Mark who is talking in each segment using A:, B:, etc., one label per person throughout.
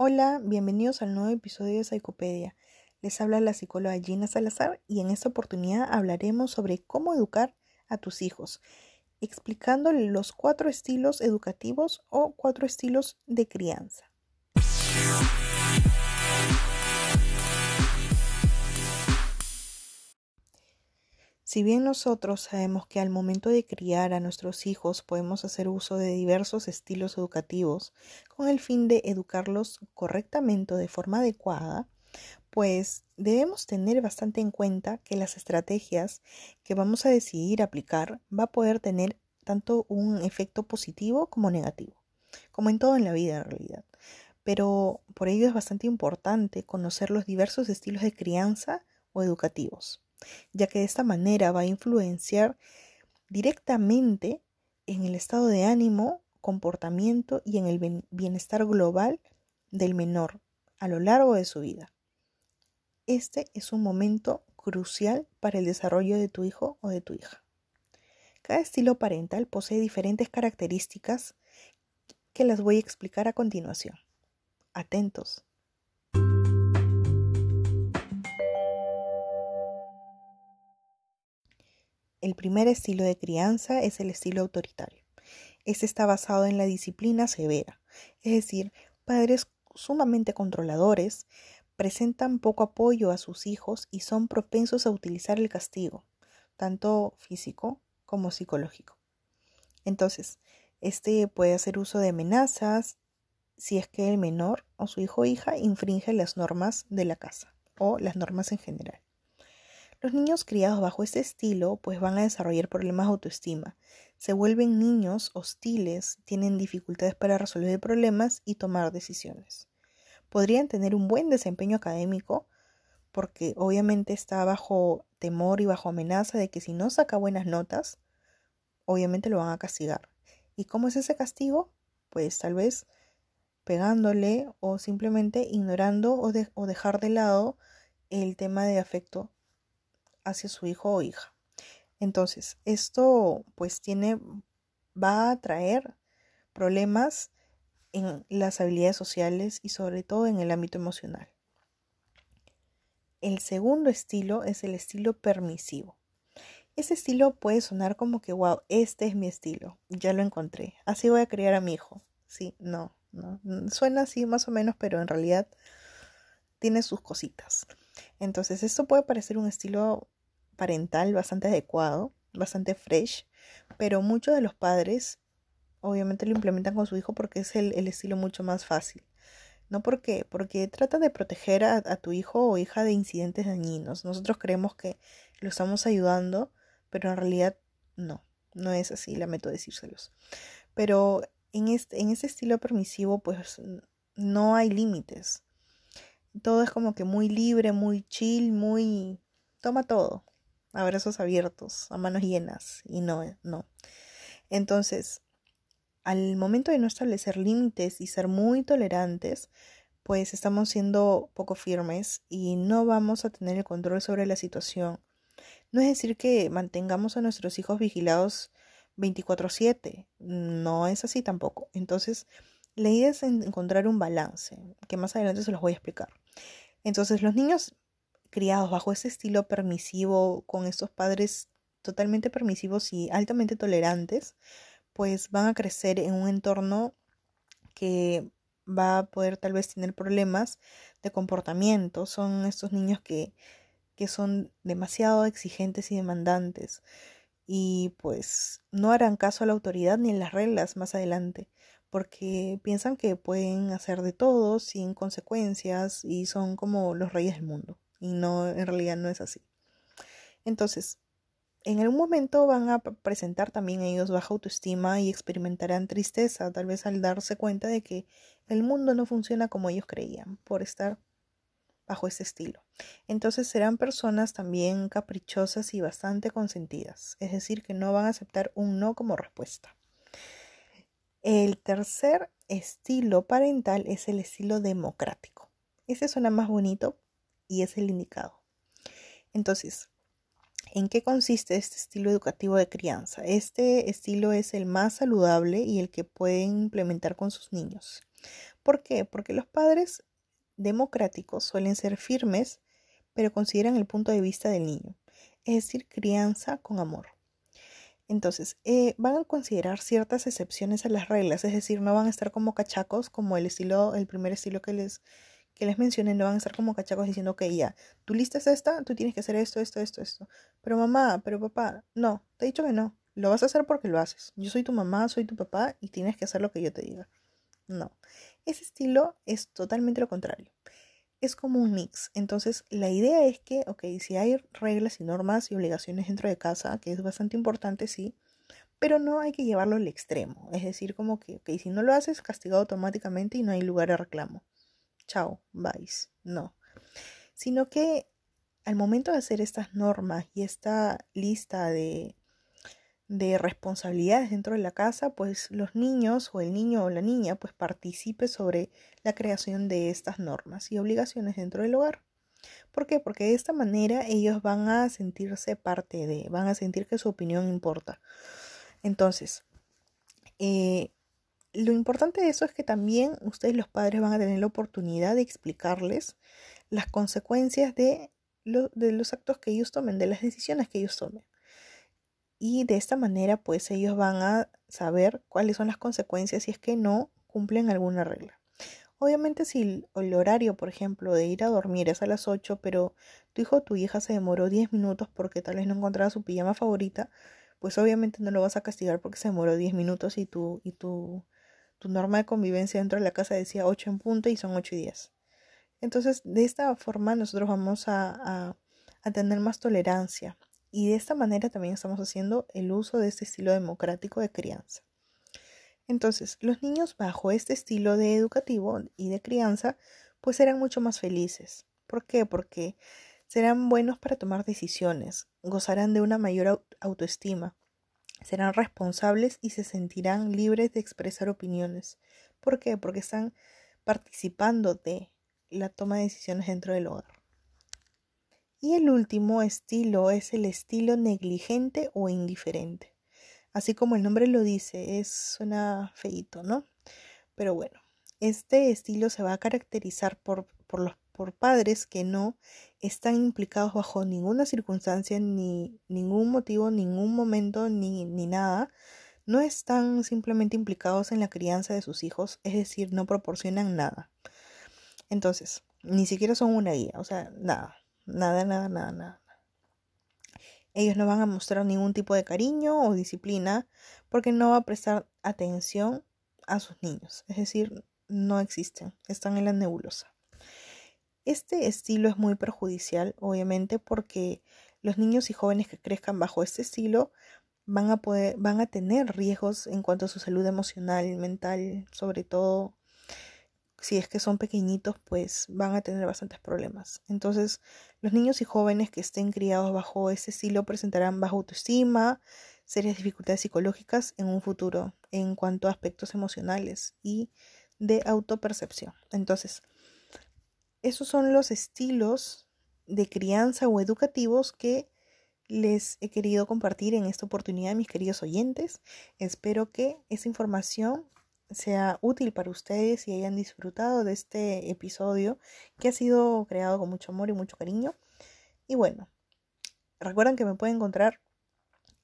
A: Hola, bienvenidos al nuevo episodio de Psicopedia. Les habla la psicóloga Gina Salazar y en esta oportunidad hablaremos sobre cómo educar a tus hijos, explicándoles los cuatro estilos educativos o cuatro estilos de crianza. Si bien nosotros sabemos que al momento de criar a nuestros hijos podemos hacer uso de diversos estilos educativos con el fin de educarlos correctamente de forma adecuada, pues debemos tener bastante en cuenta que las estrategias que vamos a decidir aplicar va a poder tener tanto un efecto positivo como negativo, como en todo en la vida en realidad. Pero por ello es bastante importante conocer los diversos estilos de crianza o educativos ya que de esta manera va a influenciar directamente en el estado de ánimo, comportamiento y en el bienestar global del menor a lo largo de su vida. Este es un momento crucial para el desarrollo de tu hijo o de tu hija. Cada estilo parental posee diferentes características que las voy a explicar a continuación. Atentos. El primer estilo de crianza es el estilo autoritario. Este está basado en la disciplina severa, es decir, padres sumamente controladores presentan poco apoyo a sus hijos y son propensos a utilizar el castigo, tanto físico como psicológico. Entonces, este puede hacer uso de amenazas si es que el menor o su hijo o hija infringe las normas de la casa o las normas en general. Los niños criados bajo este estilo pues van a desarrollar problemas de autoestima, se vuelven niños hostiles, tienen dificultades para resolver problemas y tomar decisiones. Podrían tener un buen desempeño académico porque obviamente está bajo temor y bajo amenaza de que si no saca buenas notas, obviamente lo van a castigar. ¿Y cómo es ese castigo? Pues tal vez pegándole o simplemente ignorando o, o dejar de lado el tema de afecto hacia su hijo o hija. Entonces, esto pues tiene, va a traer problemas en las habilidades sociales y sobre todo en el ámbito emocional. El segundo estilo es el estilo permisivo. Ese estilo puede sonar como que, wow, este es mi estilo, ya lo encontré, así voy a criar a mi hijo. Sí, no, no, suena así más o menos, pero en realidad tiene sus cositas. Entonces, esto puede parecer un estilo parental bastante adecuado, bastante fresh, pero muchos de los padres obviamente lo implementan con su hijo porque es el, estilo mucho más fácil. ¿No por qué? Porque trata de proteger a, a, tu hijo o hija de incidentes dañinos. Nosotros creemos que lo estamos ayudando, pero en realidad no, no es así, lamento decírselos. Pero en este, en este estilo permisivo, pues no hay límites. Todo es como que muy libre, muy chill, muy... toma todo abrazos abiertos, a manos llenas, y no, no. Entonces, al momento de no establecer límites y ser muy tolerantes, pues estamos siendo poco firmes y no vamos a tener el control sobre la situación. No es decir que mantengamos a nuestros hijos vigilados 24/7, no es así tampoco. Entonces, la idea es encontrar un balance, que más adelante se los voy a explicar. Entonces, los niños criados bajo ese estilo permisivo, con estos padres totalmente permisivos y altamente tolerantes, pues van a crecer en un entorno que va a poder tal vez tener problemas de comportamiento. Son estos niños que, que son demasiado exigentes y demandantes y pues no harán caso a la autoridad ni a las reglas más adelante porque piensan que pueden hacer de todo sin consecuencias y son como los reyes del mundo y no, en realidad no es así. Entonces, en algún momento van a presentar también ellos baja autoestima y experimentarán tristeza, tal vez al darse cuenta de que el mundo no funciona como ellos creían por estar bajo ese estilo. Entonces serán personas también caprichosas y bastante consentidas, es decir, que no van a aceptar un no como respuesta. El tercer estilo parental es el estilo democrático. Ese suena más bonito y es el indicado. Entonces, ¿en qué consiste este estilo educativo de crianza? Este estilo es el más saludable y el que pueden implementar con sus niños. ¿Por qué? Porque los padres democráticos suelen ser firmes, pero consideran el punto de vista del niño, es decir, crianza con amor. Entonces, eh, van a considerar ciertas excepciones a las reglas, es decir, no van a estar como cachacos, como el estilo, el primer estilo que les, que les mencioné, no van a estar como cachacos diciendo que ya, tu lista es esta, tú tienes que hacer esto, esto, esto, esto. Pero mamá, pero papá, no, te he dicho que no, lo vas a hacer porque lo haces. Yo soy tu mamá, soy tu papá y tienes que hacer lo que yo te diga. No, ese estilo es totalmente lo contrario. Es como un mix. Entonces, la idea es que, ok, si hay reglas y normas y obligaciones dentro de casa, que es bastante importante, sí, pero no hay que llevarlo al extremo. Es decir, como que, ok, si no lo haces, castigado automáticamente y no hay lugar de reclamo. Chao, vais. No. Sino que al momento de hacer estas normas y esta lista de de responsabilidades dentro de la casa, pues los niños o el niño o la niña pues participe sobre la creación de estas normas y obligaciones dentro del hogar. ¿Por qué? Porque de esta manera ellos van a sentirse parte de, van a sentir que su opinión importa. Entonces, eh, lo importante de eso es que también ustedes los padres van a tener la oportunidad de explicarles las consecuencias de, de los actos que ellos tomen, de las decisiones que ellos tomen y de esta manera pues ellos van a saber cuáles son las consecuencias si es que no cumplen alguna regla. Obviamente si el horario, por ejemplo, de ir a dormir es a las 8, pero tu hijo o tu hija se demoró 10 minutos porque tal vez no encontraba su pijama favorita, pues obviamente no lo vas a castigar porque se demoró 10 minutos y tu, y tu, tu norma de convivencia dentro de la casa decía 8 en punto y son 8 y 10. Entonces, de esta forma nosotros vamos a, a, tener más tolerancia y de esta manera también estamos haciendo el uso de este estilo democrático de crianza. Entonces, los niños bajo este estilo de educativo y de crianza, pues serán mucho más felices. ¿Por qué? Porque serán buenos para tomar decisiones, gozarán de una mayor autoestima, serán responsables y se sentirán libres de expresar opiniones. ¿Por qué? Porque están participando de la toma de decisiones dentro del hogar. Y el último estilo es el estilo negligente o indiferente. Así como el nombre lo dice, es suena feito, ¿no? Pero bueno, este estilo se va a caracterizar por, por los por padres que no están implicados bajo ninguna circunstancia, ni ningún motivo, ningún momento, ni, ni nada. No están simplemente implicados en la crianza de sus hijos, es decir, no proporcionan nada. Entonces, ni siquiera son una guía, o sea, nada. Nada, nada, nada, nada. Ellos no van a mostrar ningún tipo de cariño o disciplina porque no va a prestar atención a sus niños. Es decir, no existen, están en la nebulosa. Este estilo es muy perjudicial, obviamente, porque los niños y jóvenes que crezcan bajo este estilo van a van a tener riesgos en cuanto a su salud emocional, mental, sobre todo si es que son pequeñitos, pues van a tener bastantes problemas. Entonces, los niños y jóvenes que estén criados bajo ese estilo presentarán baja autoestima, serias dificultades psicológicas en un futuro en cuanto a aspectos emocionales y de autopercepción. Entonces, esos son los estilos de crianza o educativos que les he querido compartir en esta oportunidad, mis queridos oyentes. Espero que esa información sea útil para ustedes y hayan disfrutado de este episodio que ha sido creado con mucho amor y mucho cariño. Y bueno, recuerden que me pueden encontrar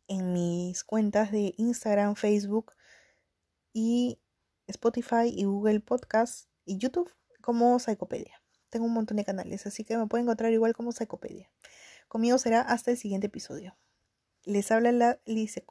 A: en mis cuentas de Instagram, Facebook y Spotify y Google Podcast y YouTube como Psicopedia. Tengo un montón de canales, así que me pueden encontrar igual como Psicopedia. Conmigo será hasta el siguiente episodio. Les habla la Lice...